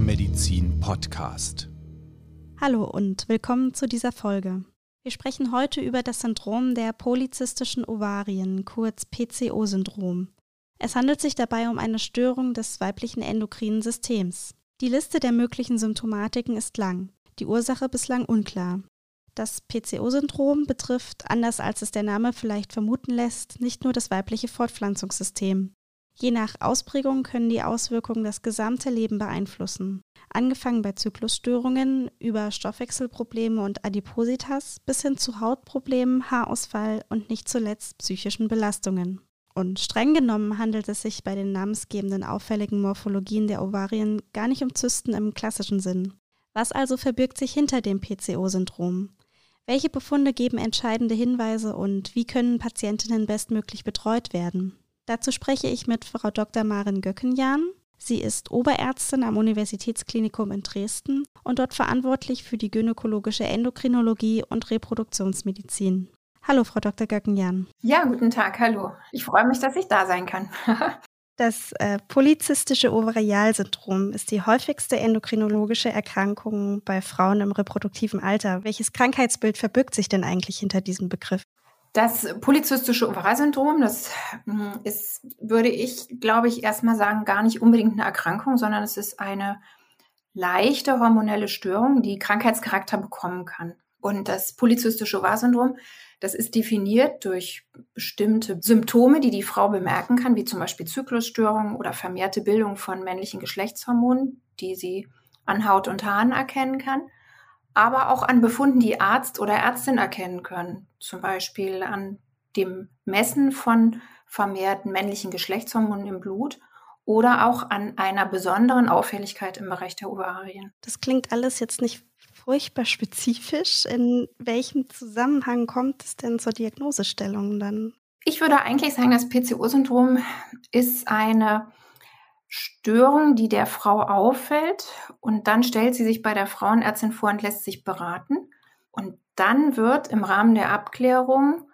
Medizin Podcast. Hallo und willkommen zu dieser Folge. Wir sprechen heute über das Syndrom der polyzystischen Ovarien, kurz PCO-Syndrom. Es handelt sich dabei um eine Störung des weiblichen endokrinen Systems. Die Liste der möglichen Symptomatiken ist lang, die Ursache bislang unklar. Das PCO-Syndrom betrifft, anders als es der Name vielleicht vermuten lässt, nicht nur das weibliche Fortpflanzungssystem. Je nach Ausprägung können die Auswirkungen das gesamte Leben beeinflussen. Angefangen bei Zyklusstörungen über Stoffwechselprobleme und Adipositas bis hin zu Hautproblemen, Haarausfall und nicht zuletzt psychischen Belastungen. Und streng genommen handelt es sich bei den namensgebenden auffälligen Morphologien der Ovarien gar nicht um Zysten im klassischen Sinn. Was also verbirgt sich hinter dem PCO-Syndrom? Welche Befunde geben entscheidende Hinweise und wie können Patientinnen bestmöglich betreut werden? Dazu spreche ich mit Frau Dr. Maren Göckenjan. Sie ist Oberärztin am Universitätsklinikum in Dresden und dort verantwortlich für die gynäkologische Endokrinologie und Reproduktionsmedizin. Hallo, Frau Dr. Göckenjan. Ja, guten Tag, hallo. Ich freue mich, dass ich da sein kann. Das äh, polyzystische Ovarialsyndrom ist die häufigste endokrinologische Erkrankung bei Frauen im reproduktiven Alter. Welches Krankheitsbild verbirgt sich denn eigentlich hinter diesem Begriff? Das polyzystische Ovarsyndrom, das hm, ist, würde ich, glaube ich, erstmal sagen, gar nicht unbedingt eine Erkrankung, sondern es ist eine leichte hormonelle Störung, die Krankheitscharakter bekommen kann. Und das polyzystische Ovarsyndrom, das ist definiert durch bestimmte Symptome, die die Frau bemerken kann, wie zum Beispiel Zyklusstörungen oder vermehrte Bildung von männlichen Geschlechtshormonen, die sie an Haut und Haaren erkennen kann aber auch an Befunden, die Arzt oder Ärztin erkennen können. Zum Beispiel an dem Messen von vermehrten männlichen Geschlechtshormonen im Blut oder auch an einer besonderen Auffälligkeit im Bereich der Ovarien. Das klingt alles jetzt nicht furchtbar spezifisch. In welchem Zusammenhang kommt es denn zur Diagnosestellung dann? Ich würde eigentlich sagen, das PCO-Syndrom ist eine Störung, die der Frau auffällt und dann stellt sie sich bei der Frauenärztin vor und lässt sich beraten. Und dann wird im Rahmen der Abklärung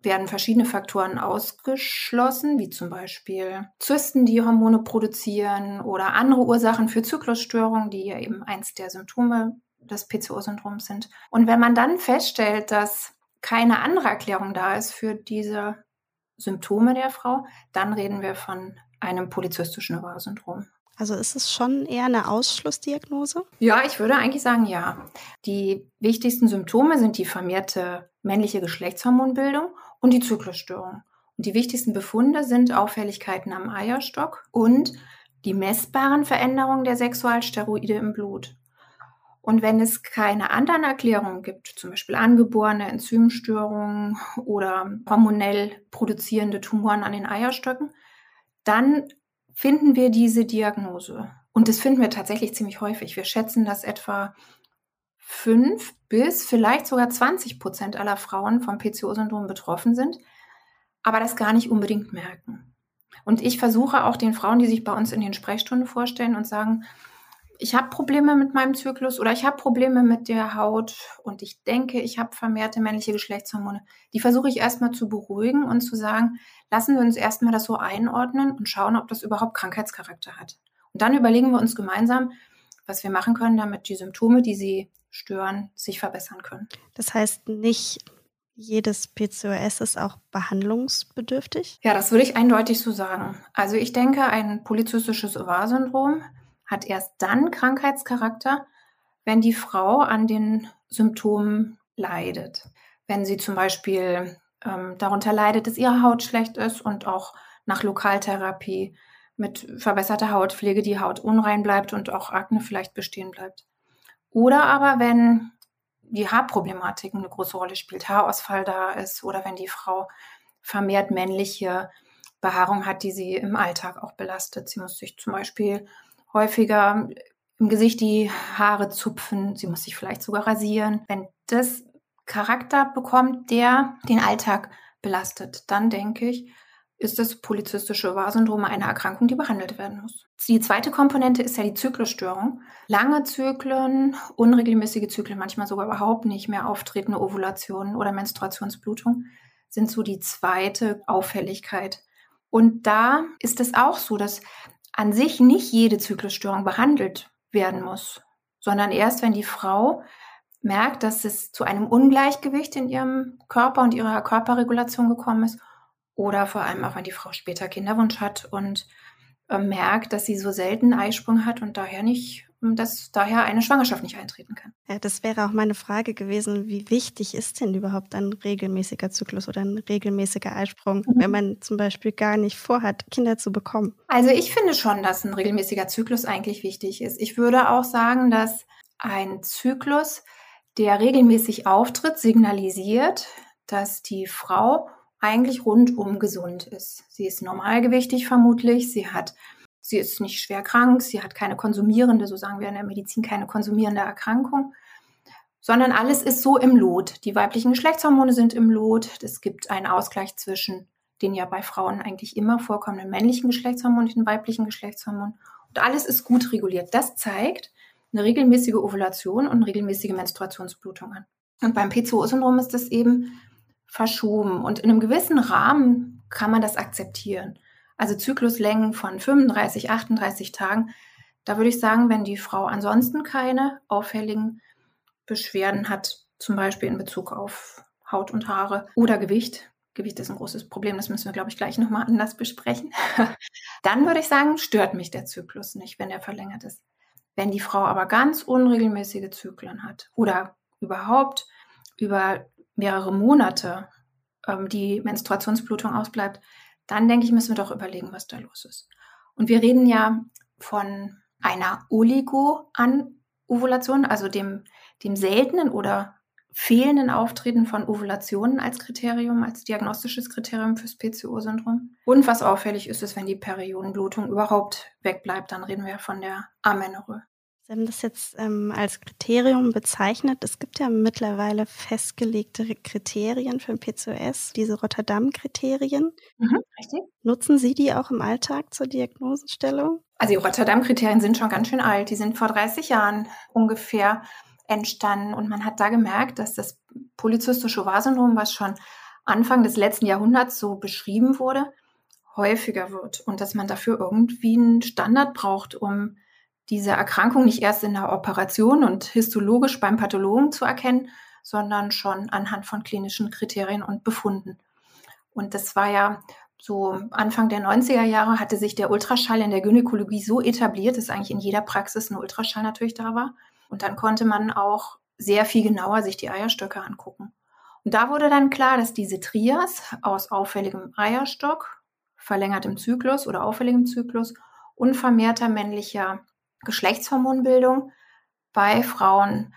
werden verschiedene Faktoren ausgeschlossen, wie zum Beispiel Zysten, die Hormone produzieren oder andere Ursachen für Zyklusstörungen, die ja eben eins der Symptome des PCO-Syndroms sind. Und wenn man dann feststellt, dass keine andere Erklärung da ist für diese Symptome der Frau, dann reden wir von einem polyzystischen Ovarsyndrom. Also ist es schon eher eine Ausschlussdiagnose? Ja, ich würde eigentlich sagen, ja. Die wichtigsten Symptome sind die vermehrte männliche Geschlechtshormonbildung und die Zyklusstörung. Und die wichtigsten Befunde sind Auffälligkeiten am Eierstock und die messbaren Veränderungen der Sexualsteroide im Blut. Und wenn es keine anderen Erklärungen gibt, zum Beispiel angeborene Enzymstörungen oder hormonell produzierende Tumoren an den Eierstöcken, dann finden wir diese Diagnose. Und das finden wir tatsächlich ziemlich häufig. Wir schätzen, dass etwa fünf bis vielleicht sogar 20 Prozent aller Frauen vom PCO-Syndrom betroffen sind, aber das gar nicht unbedingt merken. Und ich versuche auch den Frauen, die sich bei uns in den Sprechstunden vorstellen und sagen, ich habe Probleme mit meinem Zyklus oder ich habe Probleme mit der Haut und ich denke, ich habe vermehrte männliche Geschlechtshormone. Die versuche ich erstmal zu beruhigen und zu sagen, lassen wir uns erstmal das so einordnen und schauen, ob das überhaupt Krankheitscharakter hat. Und dann überlegen wir uns gemeinsam, was wir machen können, damit die Symptome, die sie stören, sich verbessern können. Das heißt, nicht jedes PCOS ist auch behandlungsbedürftig? Ja, das würde ich eindeutig so sagen. Also ich denke, ein polyzystisches Ovarsyndrom hat erst dann Krankheitscharakter, wenn die Frau an den Symptomen leidet. Wenn sie zum Beispiel ähm, darunter leidet, dass ihre Haut schlecht ist und auch nach Lokaltherapie mit verbesserter Hautpflege die Haut unrein bleibt und auch Akne vielleicht bestehen bleibt. Oder aber wenn die Haarproblematik eine große Rolle spielt, Haarausfall da ist oder wenn die Frau vermehrt männliche Behaarung hat, die sie im Alltag auch belastet. Sie muss sich zum Beispiel häufiger im Gesicht die Haare zupfen, sie muss sich vielleicht sogar rasieren. Wenn das Charakter bekommt, der den Alltag belastet, dann denke ich, ist das polyzystische Ovarsyndrom eine Erkrankung, die behandelt werden muss. Die zweite Komponente ist ja die Zyklusstörung. Lange Zyklen, unregelmäßige Zyklen, manchmal sogar überhaupt nicht mehr auftretende Ovulationen oder Menstruationsblutung sind so die zweite Auffälligkeit. Und da ist es auch so, dass an sich nicht jede Zyklusstörung behandelt werden muss, sondern erst, wenn die Frau merkt, dass es zu einem Ungleichgewicht in ihrem Körper und ihrer Körperregulation gekommen ist oder vor allem auch, wenn die Frau später Kinderwunsch hat und äh, merkt, dass sie so selten Eisprung hat und daher nicht dass daher eine Schwangerschaft nicht eintreten kann. Ja, das wäre auch meine Frage gewesen, wie wichtig ist denn überhaupt ein regelmäßiger Zyklus oder ein regelmäßiger Eisprung, mhm. wenn man zum Beispiel gar nicht vorhat, Kinder zu bekommen? Also ich finde schon, dass ein regelmäßiger Zyklus eigentlich wichtig ist. Ich würde auch sagen, dass ein Zyklus, der regelmäßig auftritt, signalisiert, dass die Frau eigentlich rundum gesund ist. Sie ist normalgewichtig vermutlich, sie hat Sie ist nicht schwer krank, sie hat keine konsumierende, so sagen wir in der Medizin, keine konsumierende Erkrankung, sondern alles ist so im Lot. Die weiblichen Geschlechtshormone sind im Lot. Es gibt einen Ausgleich zwischen den ja bei Frauen eigentlich immer vorkommenden männlichen Geschlechtshormonen und den weiblichen Geschlechtshormonen. Und alles ist gut reguliert. Das zeigt eine regelmäßige Ovulation und regelmäßige Menstruationsblutung an. Und beim PCO-Syndrom ist das eben verschoben. Und in einem gewissen Rahmen kann man das akzeptieren also Zykluslängen von 35, 38 Tagen. Da würde ich sagen, wenn die Frau ansonsten keine auffälligen Beschwerden hat, zum Beispiel in Bezug auf Haut und Haare oder Gewicht, Gewicht ist ein großes Problem, das müssen wir, glaube ich, gleich nochmal anders besprechen. Dann würde ich sagen, stört mich der Zyklus nicht, wenn er verlängert ist. Wenn die Frau aber ganz unregelmäßige Zyklen hat oder überhaupt über mehrere Monate ähm, die Menstruationsblutung ausbleibt, dann denke ich, müssen wir doch überlegen, was da los ist. Und wir reden ja von einer Oligo-Anovulation, also dem, dem seltenen oder fehlenden Auftreten von Ovulationen als Kriterium, als diagnostisches Kriterium fürs PCO-Syndrom. Und was auffällig ist, ist, wenn die Periodenblutung überhaupt wegbleibt, dann reden wir von der Amenorrhoe. Sie haben das jetzt ähm, als Kriterium bezeichnet. Es gibt ja mittlerweile festgelegte Kriterien für den PCOS, diese Rotterdam-Kriterien. Mhm, richtig. Nutzen Sie die auch im Alltag zur Diagnosestellung? Also die Rotterdam-Kriterien sind schon ganz schön alt. Die sind vor 30 Jahren ungefähr entstanden und man hat da gemerkt, dass das polyzystische Ovar-Syndrom, was schon Anfang des letzten Jahrhunderts so beschrieben wurde, häufiger wird und dass man dafür irgendwie einen Standard braucht, um diese Erkrankung nicht erst in der Operation und histologisch beim Pathologen zu erkennen, sondern schon anhand von klinischen Kriterien und Befunden. Und das war ja so Anfang der 90er Jahre hatte sich der Ultraschall in der Gynäkologie so etabliert, dass eigentlich in jeder Praxis ein Ultraschall natürlich da war. Und dann konnte man auch sehr viel genauer sich die Eierstöcke angucken. Und da wurde dann klar, dass diese Trias aus auffälligem Eierstock, verlängertem Zyklus oder auffälligem Zyklus und vermehrter männlicher Geschlechtshormonbildung bei Frauen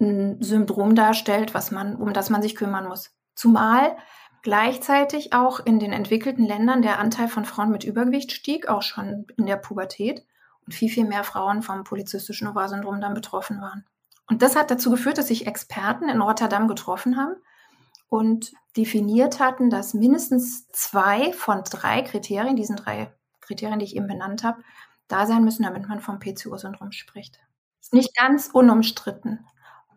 ein Syndrom darstellt, was man, um das man sich kümmern muss. Zumal gleichzeitig auch in den entwickelten Ländern der Anteil von Frauen mit Übergewicht stieg, auch schon in der Pubertät und viel, viel mehr Frauen vom polyzystischen Ovarsyndrom dann betroffen waren. Und das hat dazu geführt, dass sich Experten in Rotterdam getroffen haben und definiert hatten, dass mindestens zwei von drei Kriterien, diesen drei Kriterien, die ich eben benannt habe, da sein müssen, damit man vom PCO-Syndrom spricht. Ist nicht ganz unumstritten.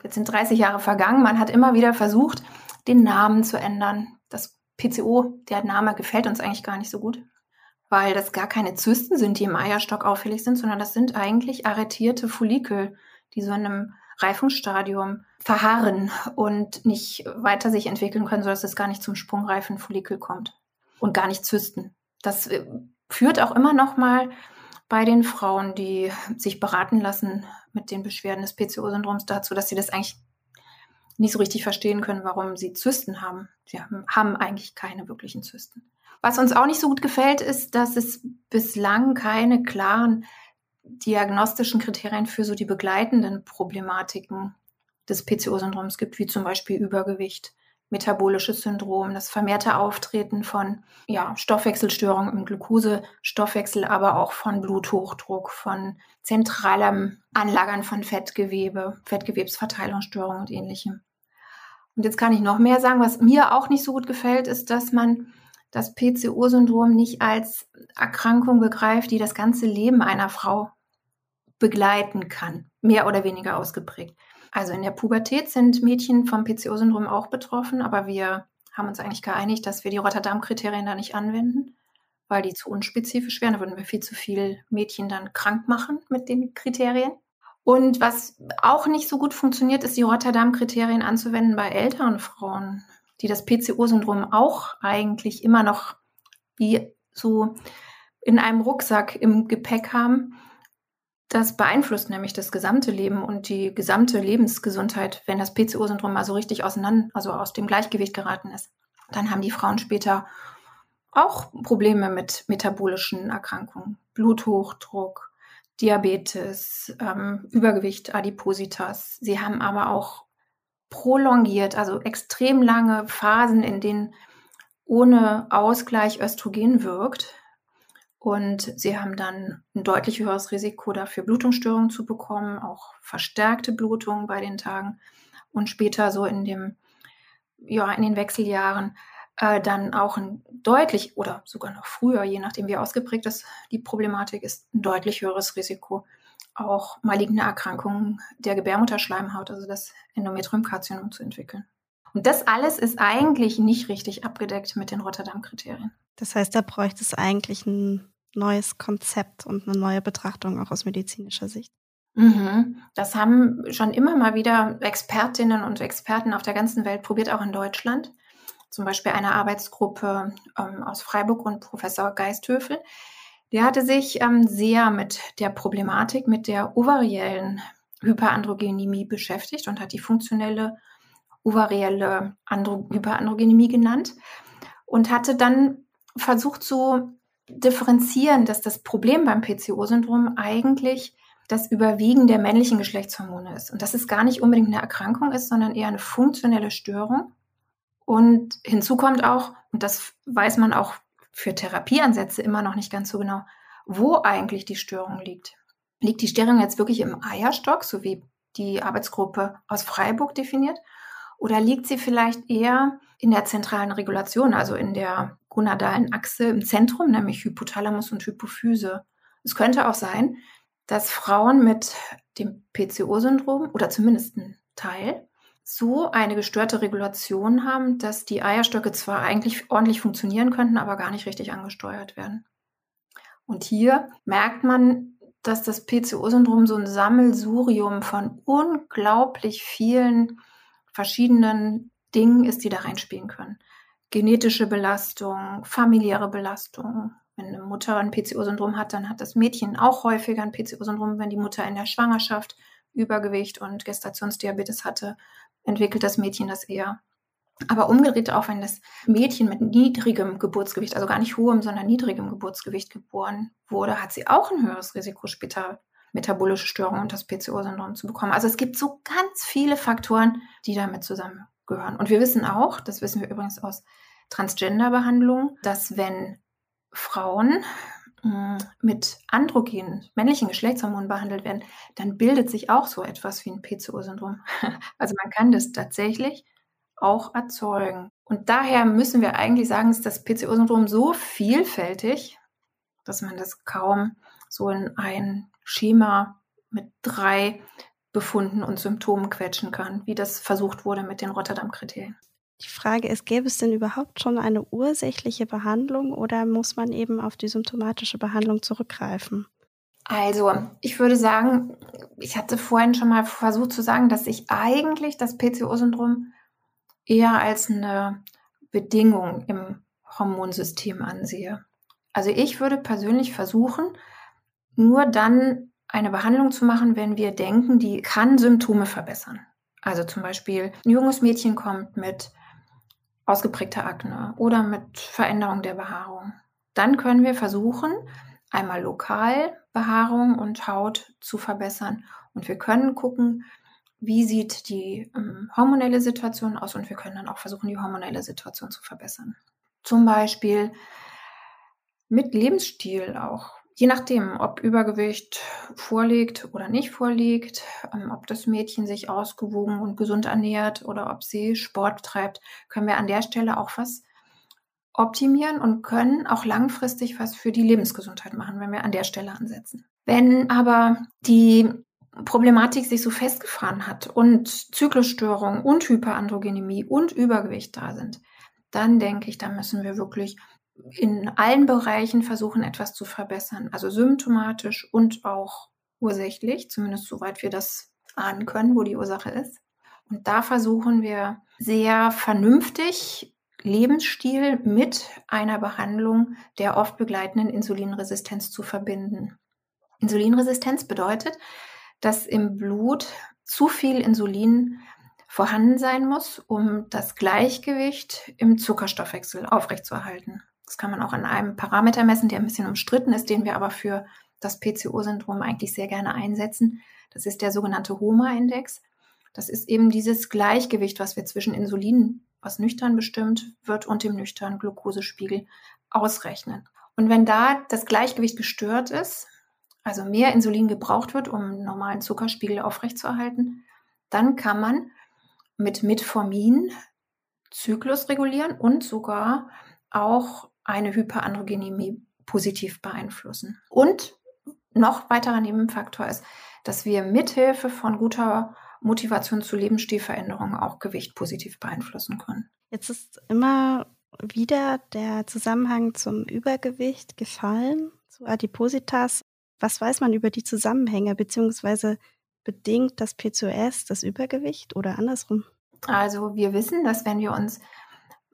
Jetzt sind 30 Jahre vergangen. Man hat immer wieder versucht, den Namen zu ändern. Das PCO, der Name gefällt uns eigentlich gar nicht so gut, weil das gar keine Zysten sind, die im Eierstock auffällig sind, sondern das sind eigentlich arretierte Follikel, die so in einem Reifungsstadium verharren und nicht weiter sich entwickeln können, sodass es gar nicht zum sprungreifen Follikel kommt und gar nicht Zysten. Das äh, führt auch immer noch mal bei den Frauen, die sich beraten lassen mit den Beschwerden des PCO-Syndroms dazu, dass sie das eigentlich nicht so richtig verstehen können, warum sie Zysten haben. Sie haben, eigentlich keine wirklichen Zysten. Was uns auch nicht so gut gefällt, ist, dass es bislang keine klaren diagnostischen Kriterien für so die begleitenden Problematiken des PCO-Syndroms gibt, wie zum Beispiel Übergewicht, metabolisches Syndrom, das vermehrte Auftreten von ja, Stoffwechselstörungen im Glukosestoffwechsel, aber auch von Bluthochdruck, von zentralem Anlagern von Fettgewebe, Fettgewebsverteilungsstörungen und ähnlichem. Und jetzt kann ich noch mehr sagen, was mir auch nicht so gut gefällt, ist, dass man das PCO-Syndrom nicht als Erkrankung begreift, die das ganze Leben einer Frau begleiten kann, mehr oder weniger ausgeprägt. Also in der Pubertät sind Mädchen vom PCO-Syndrom auch betroffen, aber wir haben uns eigentlich geeinigt, dass wir die Rotterdam-Kriterien da nicht anwenden. weil die zu unspezifisch wären. Da würden wir viel zu viel Mädchen dann krank machen mit den Kriterien. Und was auch nicht so gut funktioniert, ist die Rotterdam-Kriterien anzuwenden bei älteren Frauen, die das PCO-Syndrom auch eigentlich immer noch wie so in einem Rucksack im Gepäck haben. Das beeinflusst nämlich das gesamte Leben und die gesamte Lebensgesundheit, wenn das PCO-Syndrom mal so richtig auseinander, also aus dem Gleichgewicht geraten ist. Dann haben die Frauen später auch Probleme mit metabolischen Erkrankungen, Bluthochdruck, Diabetes, ähm, Übergewicht, Adipositas. Sie haben aber auch prolongiert, also extrem lange Phasen, in denen ohne Ausgleich Östrogen wirkt. Und sie haben dann ein deutlich höheres Risiko dafür, Blutungsstörungen zu bekommen, auch verstärkte Blutungen bei den Tagen und später so in dem, ja, in den Wechseljahren äh, dann auch ein deutlich oder sogar noch früher, je nachdem wie ausgeprägt das die Problematik ist, ein deutlich höheres Risiko, auch maligne Erkrankungen der Gebärmutterschleimhaut, also das Endometriumkarzinom zu entwickeln. Und das alles ist eigentlich nicht richtig abgedeckt mit den Rotterdam-Kriterien. Das heißt, da bräuchte es eigentlich ein neues Konzept und eine neue Betrachtung auch aus medizinischer Sicht. Mhm. Das haben schon immer mal wieder Expertinnen und Experten auf der ganzen Welt probiert, auch in Deutschland zum Beispiel eine Arbeitsgruppe ähm, aus Freiburg und Professor Geisthöfel. Der hatte sich ähm, sehr mit der Problematik, mit der ovariellen Hyperandrogenemie beschäftigt und hat die funktionelle ovarielle Andro Hyperandrogenemie genannt und hatte dann versucht zu differenzieren, dass das Problem beim PCO-Syndrom eigentlich das Überwiegen der männlichen Geschlechtshormone ist und dass es gar nicht unbedingt eine Erkrankung ist, sondern eher eine funktionelle Störung und hinzu kommt auch, und das weiß man auch für Therapieansätze immer noch nicht ganz so genau, wo eigentlich die Störung liegt. Liegt die Störung jetzt wirklich im Eierstock, so wie die Arbeitsgruppe aus Freiburg definiert? Oder liegt sie vielleicht eher in der zentralen Regulation, also in der gonadalen Achse im Zentrum, nämlich Hypothalamus und Hypophyse? Es könnte auch sein, dass Frauen mit dem PCO-Syndrom oder zumindest ein Teil so eine gestörte Regulation haben, dass die Eierstöcke zwar eigentlich ordentlich funktionieren könnten, aber gar nicht richtig angesteuert werden. Und hier merkt man, dass das PCO-Syndrom so ein Sammelsurium von unglaublich vielen verschiedenen Dingen ist, die da reinspielen können. Genetische Belastung, familiäre Belastung. Wenn eine Mutter ein PCO-Syndrom hat, dann hat das Mädchen auch häufiger ein PCO-Syndrom, wenn die Mutter in der Schwangerschaft Übergewicht und Gestationsdiabetes hatte entwickelt das Mädchen das eher. Aber umgedreht auch, wenn das Mädchen mit niedrigem Geburtsgewicht, also gar nicht hohem, sondern niedrigem Geburtsgewicht geboren wurde, hat sie auch ein höheres Risiko, später metabolische Störungen und das PCO-Syndrom zu bekommen. Also es gibt so ganz viele Faktoren, die damit zusammengehören. Und wir wissen auch, das wissen wir übrigens aus Transgender-Behandlungen, dass wenn Frauen mit Androgenen, männlichen Geschlechtshormonen behandelt werden, dann bildet sich auch so etwas wie ein PCO-Syndrom. Also man kann das tatsächlich auch erzeugen. Und daher müssen wir eigentlich sagen, ist das PCO-Syndrom so vielfältig, dass man das kaum so in ein Schema mit drei Befunden und Symptomen quetschen kann, wie das versucht wurde mit den Rotterdam-Kriterien. Die Frage ist, gäbe es denn überhaupt schon eine ursächliche Behandlung oder muss man eben auf die symptomatische Behandlung zurückgreifen? Also, ich würde sagen, ich hatte vorhin schon mal versucht zu sagen, dass ich eigentlich das PCO-Syndrom eher als eine Bedingung im Hormonsystem ansehe. Also ich würde persönlich versuchen, nur dann eine Behandlung zu machen, wenn wir denken, die kann Symptome verbessern. Also zum Beispiel, ein junges Mädchen kommt mit ausgeprägter Akne oder mit Veränderung der Behaarung. Dann können wir versuchen, einmal lokal Behaarung und Haut zu verbessern. Und wir können gucken, wie sieht die ähm, hormonelle Situation aus und wir können dann auch versuchen, die hormonelle Situation zu verbessern. Zum Beispiel mit Lebensstil auch Je nachdem, ob Übergewicht vorliegt oder nicht vorliegt, ähm, ob das Mädchen sich ausgewogen und gesund ernährt oder ob sie Sport treibt, können wir an der Stelle auch was optimieren und können auch langfristig was für die Lebensgesundheit machen, wenn wir an der Stelle ansetzen. Wenn aber die Problematik sich so festgefahren hat und Zyklusstörungen und Hyperandrogenemie und Übergewicht da sind, dann denke ich, da müssen wir wirklich in allen Bereichen versuchen, etwas zu verbessern. Also symptomatisch und auch ursächlich, zumindest soweit wir das ahnen können, wo die Ursache ist. Und da versuchen wir sehr vernünftig Lebensstil mit einer Behandlung der oft begleitenden Insulinresistenz zu verbinden. Insulinresistenz bedeutet, dass im Blut zu viel Insulin vorhanden sein muss, um das Gleichgewicht im Zuckerstoffwechsel aufrechtzuerhalten. Das kann man auch an einem Parameter messen, der ein bisschen umstritten ist, den wir aber für das PCO-Syndrom eigentlich sehr gerne einsetzen. Das ist der sogenannte HOMA-Index. Das ist eben dieses Gleichgewicht, was wir zwischen Insulin, was nüchtern bestimmt wird, und dem nüchternen Glukosespiegel ausrechnen. Und wenn da das Gleichgewicht gestört ist, also mehr Insulin gebraucht wird, um einen normalen Zuckerspiegel aufrechtzuerhalten, dann kann man mit Metformin Zyklus regulieren und sogar auch eine Hyperandrogenemie positiv beeinflussen. Und noch weiterer Nebenfaktor ist, dass wir mithilfe von guter Motivation zu Lebensstilveränderungen auch Gewicht positiv beeinflussen können. Jetzt ist immer wieder der Zusammenhang zum Übergewicht gefallen, zu Adipositas. Was weiß man über die Zusammenhänge, beziehungsweise bedingt das PCOS das Übergewicht oder andersrum? Also wir wissen, dass wenn wir uns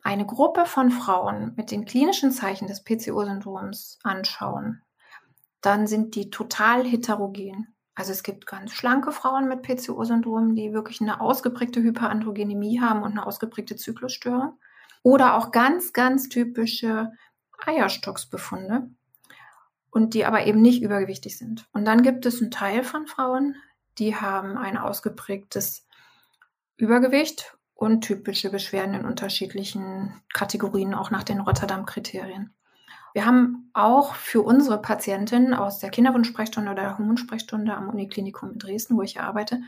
eine Gruppe von Frauen mit den klinischen Zeichen des PCO-Syndroms anschauen, dann sind die total heterogen. Also es gibt ganz schlanke Frauen mit PCO-Syndrom, die wirklich eine ausgeprägte Hyperandrogenemie haben und eine ausgeprägte Zyklusstörung. Oder auch ganz, ganz typische Eierstocksbefunde und die aber eben nicht übergewichtig sind. Und dann gibt es einen Teil von Frauen, die haben ein ausgeprägtes Übergewicht und typische Beschwerden in unterschiedlichen Kategorien, auch nach den Rotterdam-Kriterien. Wir haben auch für unsere Patientinnen aus der Kinderwunschsprechstunde oder der Hormonsprechstunde am Uniklinikum in Dresden, wo ich arbeite,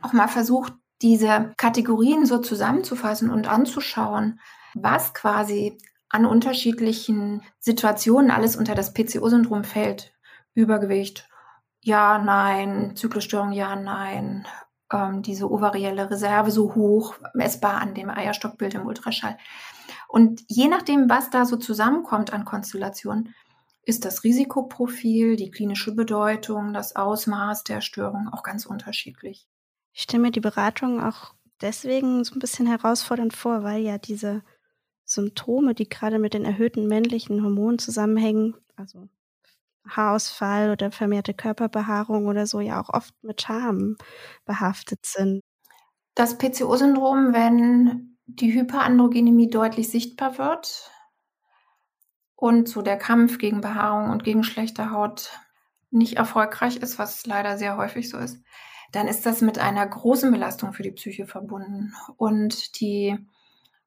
auch mal versucht, diese Kategorien so zusammenzufassen und anzuschauen, was quasi an unterschiedlichen Situationen alles unter das PCO-Syndrom fällt. Übergewicht, ja, nein, Zyklusstörung, ja, nein, ähm, diese ovarielle Reserve so hoch, messbar an dem Eierstockbild im Ultraschall. Und je nachdem, was da so zusammenkommt an Konstellationen, ist das Risikoprofil, die klinische Bedeutung, das Ausmaß der Störung auch ganz unterschiedlich. Ich stelle mir die Beratung auch deswegen so ein bisschen herausfordernd vor, weil ja diese Symptome, die gerade mit den erhöhten männlichen Hormonen zusammenhängen, also Haarausfall oder vermehrte Körperbehaarung oder so, ja auch oft mit Scham behaftet sind. Das PCO-Syndrom, wenn die Hyperandrogenemie deutlich sichtbar wird und so der Kampf gegen Behaarung und gegen schlechte Haut nicht erfolgreich ist, was leider sehr häufig so ist, dann ist das mit einer großen Belastung für die Psyche verbunden. Und die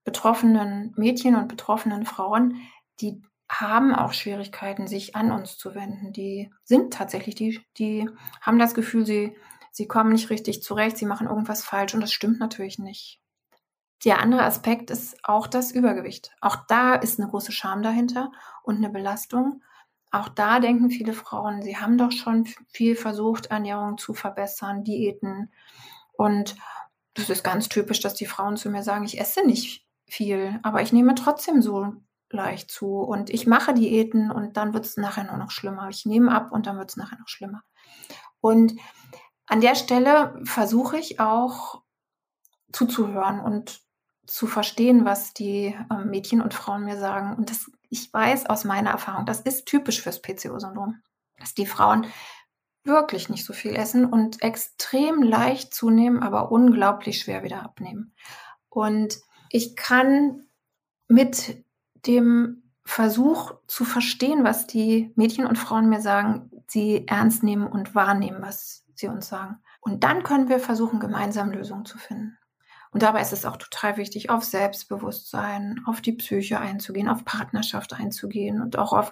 betroffenen Mädchen und betroffenen Frauen, die haben auch Schwierigkeiten, sich an uns zu wenden. Die sind tatsächlich, die, die haben das Gefühl, sie, sie kommen nicht richtig zurecht, sie machen irgendwas falsch und das stimmt natürlich nicht. Der andere Aspekt ist auch das Übergewicht. Auch da ist eine große Scham dahinter und eine Belastung. Auch da denken viele Frauen, sie haben doch schon viel versucht, Ernährung zu verbessern, Diäten. Und das ist ganz typisch, dass die Frauen zu mir sagen, ich esse nicht viel, aber ich nehme trotzdem so leicht zu und ich mache Diäten und dann wird es nachher nur noch schlimmer. Ich nehme ab und dann wird es nachher noch schlimmer. Und an der Stelle versuche ich auch zuzuhören und zu verstehen, was die äh, Mädchen und Frauen mir sagen. Und das, ich weiß aus meiner Erfahrung, das ist typisch fürs PCO-Syndrom, dass die Frauen wirklich nicht so viel essen und extrem leicht zunehmen, aber unglaublich schwer wieder abnehmen. Und ich kann mit dem Versuch zu verstehen, was die Mädchen und Frauen mir sagen, sie ernst nehmen und wahrnehmen, was sie uns sagen. Und dann können wir versuchen, gemeinsam Lösungen zu finden. Und dabei ist es auch total wichtig, auf Selbstbewusstsein, auf die Psyche einzugehen, auf Partnerschaft einzugehen und auch auf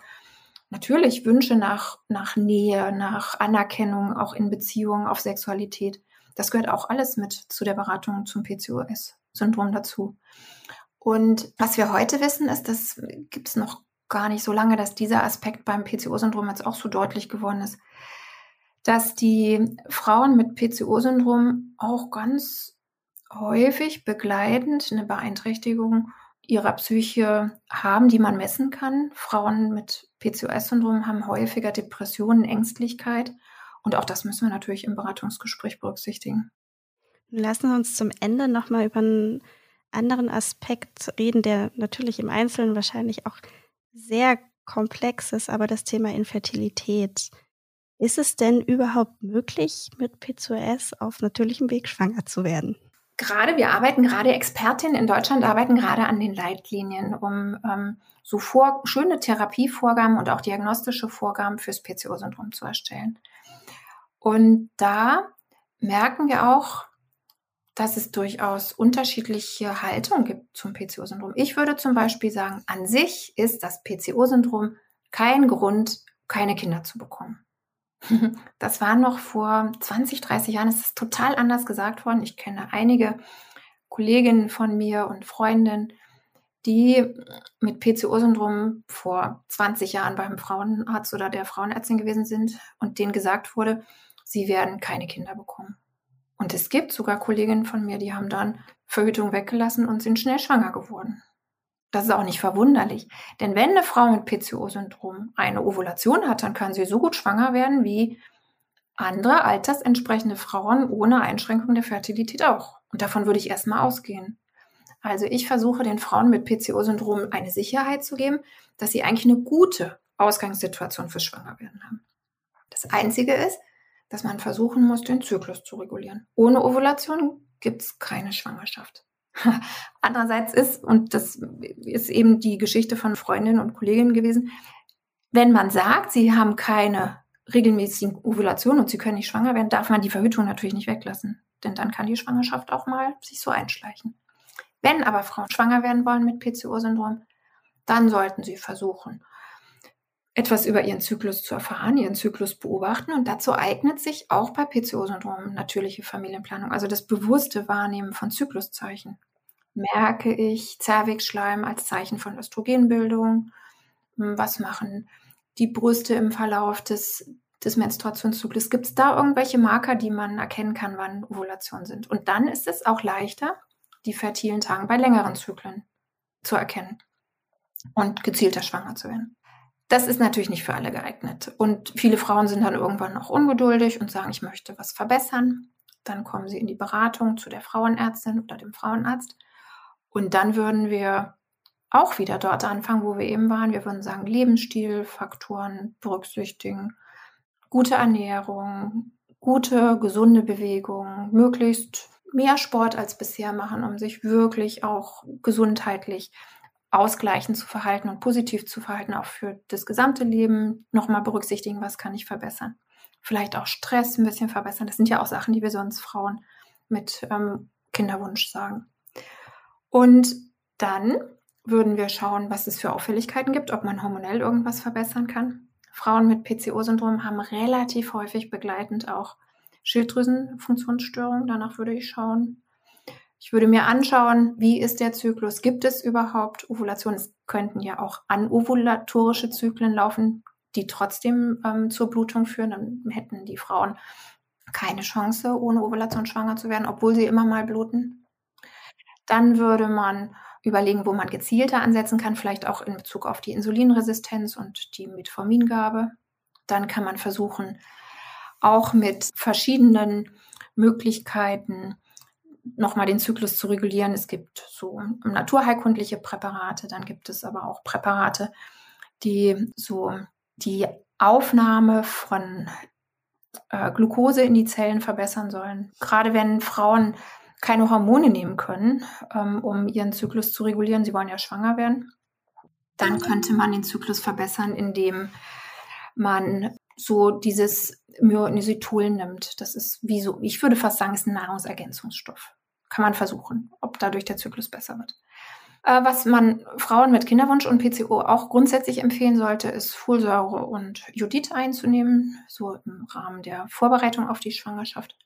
natürlich Wünsche nach, nach Nähe, nach Anerkennung, auch in Beziehungen, auf Sexualität. Das gehört auch alles mit zu der Beratung zum PCOS-Syndrom dazu. Und was wir heute wissen, ist, das gibt es noch gar nicht so lange, dass dieser Aspekt beim PCO-Syndrom jetzt auch so deutlich geworden ist, dass die Frauen mit PCO-Syndrom auch ganz häufig begleitend eine Beeinträchtigung ihrer Psyche haben, die man messen kann. Frauen mit PCOS-Syndrom haben häufiger Depressionen, Ängstlichkeit. Und auch das müssen wir natürlich im Beratungsgespräch berücksichtigen. Lassen Sie uns zum Ende nochmal über einen anderen Aspekt reden, der natürlich im Einzelnen wahrscheinlich auch sehr komplex ist, aber das Thema Infertilität. Ist es denn überhaupt möglich, mit PCOS auf natürlichem Weg schwanger zu werden? Gerade, wir arbeiten gerade, Expertinnen in Deutschland arbeiten gerade an den Leitlinien, um ähm, so vor, schöne Therapievorgaben und auch diagnostische Vorgaben fürs PCO-Syndrom zu erstellen. Und da merken wir auch, dass es durchaus unterschiedliche Haltungen gibt zum PCO-Syndrom. Ich würde zum Beispiel sagen, an sich ist das PCO-Syndrom kein Grund, keine Kinder zu bekommen. Das war noch vor 20, 30 Jahren, ist das total anders gesagt worden. Ich kenne einige Kolleginnen von mir und Freundinnen, die mit PCO-Syndrom vor 20 Jahren beim Frauenarzt oder der Frauenärztin gewesen sind und denen gesagt wurde, sie werden keine Kinder bekommen. Und es gibt sogar Kolleginnen von mir, die haben dann Verhütung weggelassen und sind schnell schwanger geworden. Das ist auch nicht verwunderlich. Denn wenn eine Frau mit PCO-Syndrom eine Ovulation hat, dann kann sie so gut schwanger werden wie andere altersentsprechende Frauen ohne Einschränkung der Fertilität auch. Und davon würde ich erstmal ausgehen. Also ich versuche den Frauen mit PCO-Syndrom eine Sicherheit zu geben, dass sie eigentlich eine gute Ausgangssituation fürs Schwangerwerden haben. Das Einzige ist, dass man versuchen muss, den Zyklus zu regulieren. Ohne Ovulation gibt es keine Schwangerschaft. Andererseits ist, und das ist eben die Geschichte von Freundinnen und Kolleginnen gewesen, wenn man sagt, sie haben keine regelmäßigen Ovulationen und sie können nicht schwanger werden, darf man die Verhütung natürlich nicht weglassen. Denn dann kann die Schwangerschaft auch mal sich so einschleichen. Wenn aber Frauen schwanger werden wollen mit PCO-Syndrom, dann sollten sie versuchen, etwas über ihren Zyklus zu erfahren, ihren Zyklus beobachten. Und dazu eignet sich auch bei PCO-Syndrom natürliche Familienplanung, also das bewusste Wahrnehmen von Zykluszeichen. Merke ich Zervixschleim als Zeichen von Östrogenbildung? Hm, was machen die Brüste im Verlauf des, des Menstruationszyklus? Gibt es da irgendwelche Marker, die man erkennen kann, wann Ovulationen sind? Und dann ist es auch leichter, die fertilen Tagen bei längeren Zyklen zu erkennen und gezielter schwanger zu werden. Das ist natürlich nicht für alle geeignet. Und viele Frauen sind dann irgendwann auch ungeduldig und sagen, ich möchte was verbessern. Dann kommen sie in die Beratung zu der Frauenärztin oder dem Frauenarzt. Und dann würden wir auch wieder dort anfangen, wo wir eben waren. Wir würden sagen, Lebensstilfaktoren berücksichtigen, gute Ernährung, gute, gesunde Bewegung, möglichst mehr Sport als bisher machen, um sich wirklich auch gesundheitlich ausgleichend zu verhalten und positiv zu verhalten, auch für das gesamte Leben nochmal berücksichtigen, was kann ich verbessern. Vielleicht auch Stress ein bisschen verbessern. Das sind ja auch Sachen, die wir sonst Frauen mit ähm, Kinderwunsch sagen. Und dann würden wir schauen, was es für Auffälligkeiten gibt, ob man hormonell irgendwas verbessern kann. Frauen mit PCO-Syndrom haben relativ häufig begleitend auch Schilddrüsenfunktionsstörungen. Danach würde ich schauen. Ich würde mir anschauen, wie ist der Zyklus? Gibt es überhaupt Ovulationen? Es könnten ja auch anovulatorische Zyklen laufen, die trotzdem ähm, zur Blutung führen. Dann hätten die Frauen keine Chance, ohne Ovulation schwanger zu werden, obwohl sie immer mal bluten. Dann würde man überlegen, wo man gezielter ansetzen kann, vielleicht auch in Bezug auf die Insulinresistenz und die Metformingabe. Dann kann man versuchen, auch mit verschiedenen Möglichkeiten nochmal den Zyklus zu regulieren. Es gibt so naturheilkundliche Präparate, dann gibt es aber auch Präparate, die so die Aufnahme von äh, Glucose in die Zellen verbessern sollen. Gerade wenn Frauen keine Hormone nehmen können, ähm, um ihren Zyklus zu regulieren, sie wollen ja schwanger werden, dann könnte man den Zyklus verbessern, indem man so dieses Myonisitol nimmt. Das ist wie so, ich würde fast sagen, ist ein Nahrungsergänzungsstoff. Kann man versuchen, ob dadurch der Zyklus besser wird. Äh, was man Frauen mit Kinderwunsch und PCO auch grundsätzlich empfehlen sollte, ist Folsäure und Jodid einzunehmen, so im Rahmen der Vorbereitung auf die Schwangerschaft.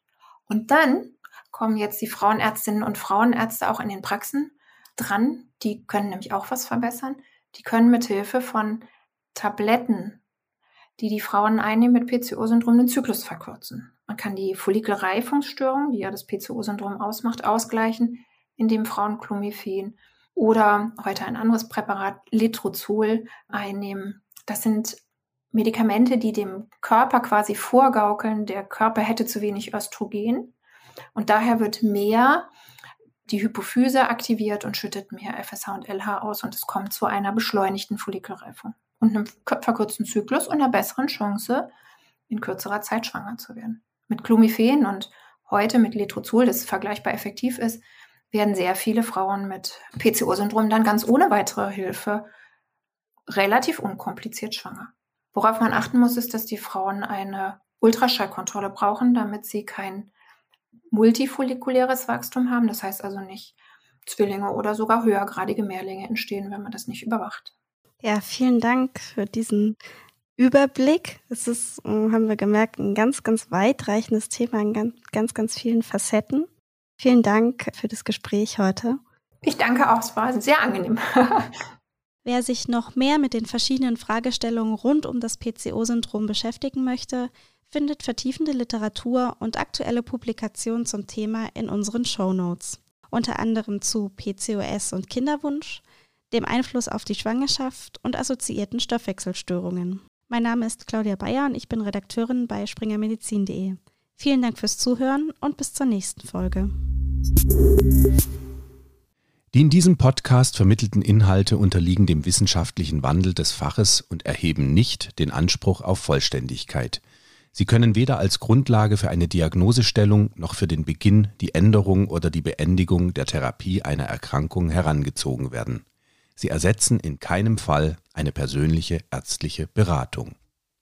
Und dann kommen jetzt die Frauenärztinnen und Frauenärzte auch in den Praxen dran. Die können nämlich auch was verbessern. Die können mit Hilfe von Tabletten die die Frauen einnehmen mit PCO-Syndrom, den Zyklus verkürzen. Man kann die Follikelreifungsstörung, die ja das PCO-Syndrom ausmacht, ausgleichen, indem Frauen Clomiphen oder heute ein anderes Präparat, Letrozol, einnehmen. Das sind Medikamente, die dem Körper quasi vorgaukeln, der Körper hätte zu wenig Östrogen und daher wird mehr die Hypophyse aktiviert und schüttet mehr FSH und LH aus und es kommt zu einer beschleunigten Follikelreifung und einem verkürzten Zyklus und einer besseren Chance, in kürzerer Zeit schwanger zu werden. Mit Clomiphen und heute mit Letrozol, das vergleichbar effektiv ist, werden sehr viele Frauen mit PCO-Syndrom dann ganz ohne weitere Hilfe relativ unkompliziert schwanger. Worauf man achten muss, ist, dass die Frauen eine Ultraschallkontrolle brauchen, damit sie kein multifollikuläres Wachstum haben. Das heißt also nicht Zwillinge oder sogar höhergradige Mehrlinge entstehen, wenn man das nicht überwacht. Ja, vielen Dank für diesen Überblick. Es ist, äh, haben wir gemerkt, ein ganz, ganz weitreichendes Thema in ganz, ganz, ganz vielen Facetten. Vielen Dank für das Gespräch heute. Ich danke auch, es war sehr angenehm. Wer sich noch mehr mit den verschiedenen Fragestellungen rund um das PCO-Syndrom beschäftigen möchte, findet vertiefende Literatur und aktuelle Publikationen zum Thema in unseren Show Notes. Unter anderem zu PCOS und Kinderwunsch, dem Einfluss auf die Schwangerschaft und assoziierten Stoffwechselstörungen. Mein Name ist Claudia Bayer und ich bin Redakteurin bei springermedizin.de. Vielen Dank fürs Zuhören und bis zur nächsten Folge. Die in diesem Podcast vermittelten Inhalte unterliegen dem wissenschaftlichen Wandel des Faches und erheben nicht den Anspruch auf Vollständigkeit. Sie können weder als Grundlage für eine Diagnosestellung noch für den Beginn, die Änderung oder die Beendigung der Therapie einer Erkrankung herangezogen werden. Sie ersetzen in keinem Fall eine persönliche ärztliche Beratung.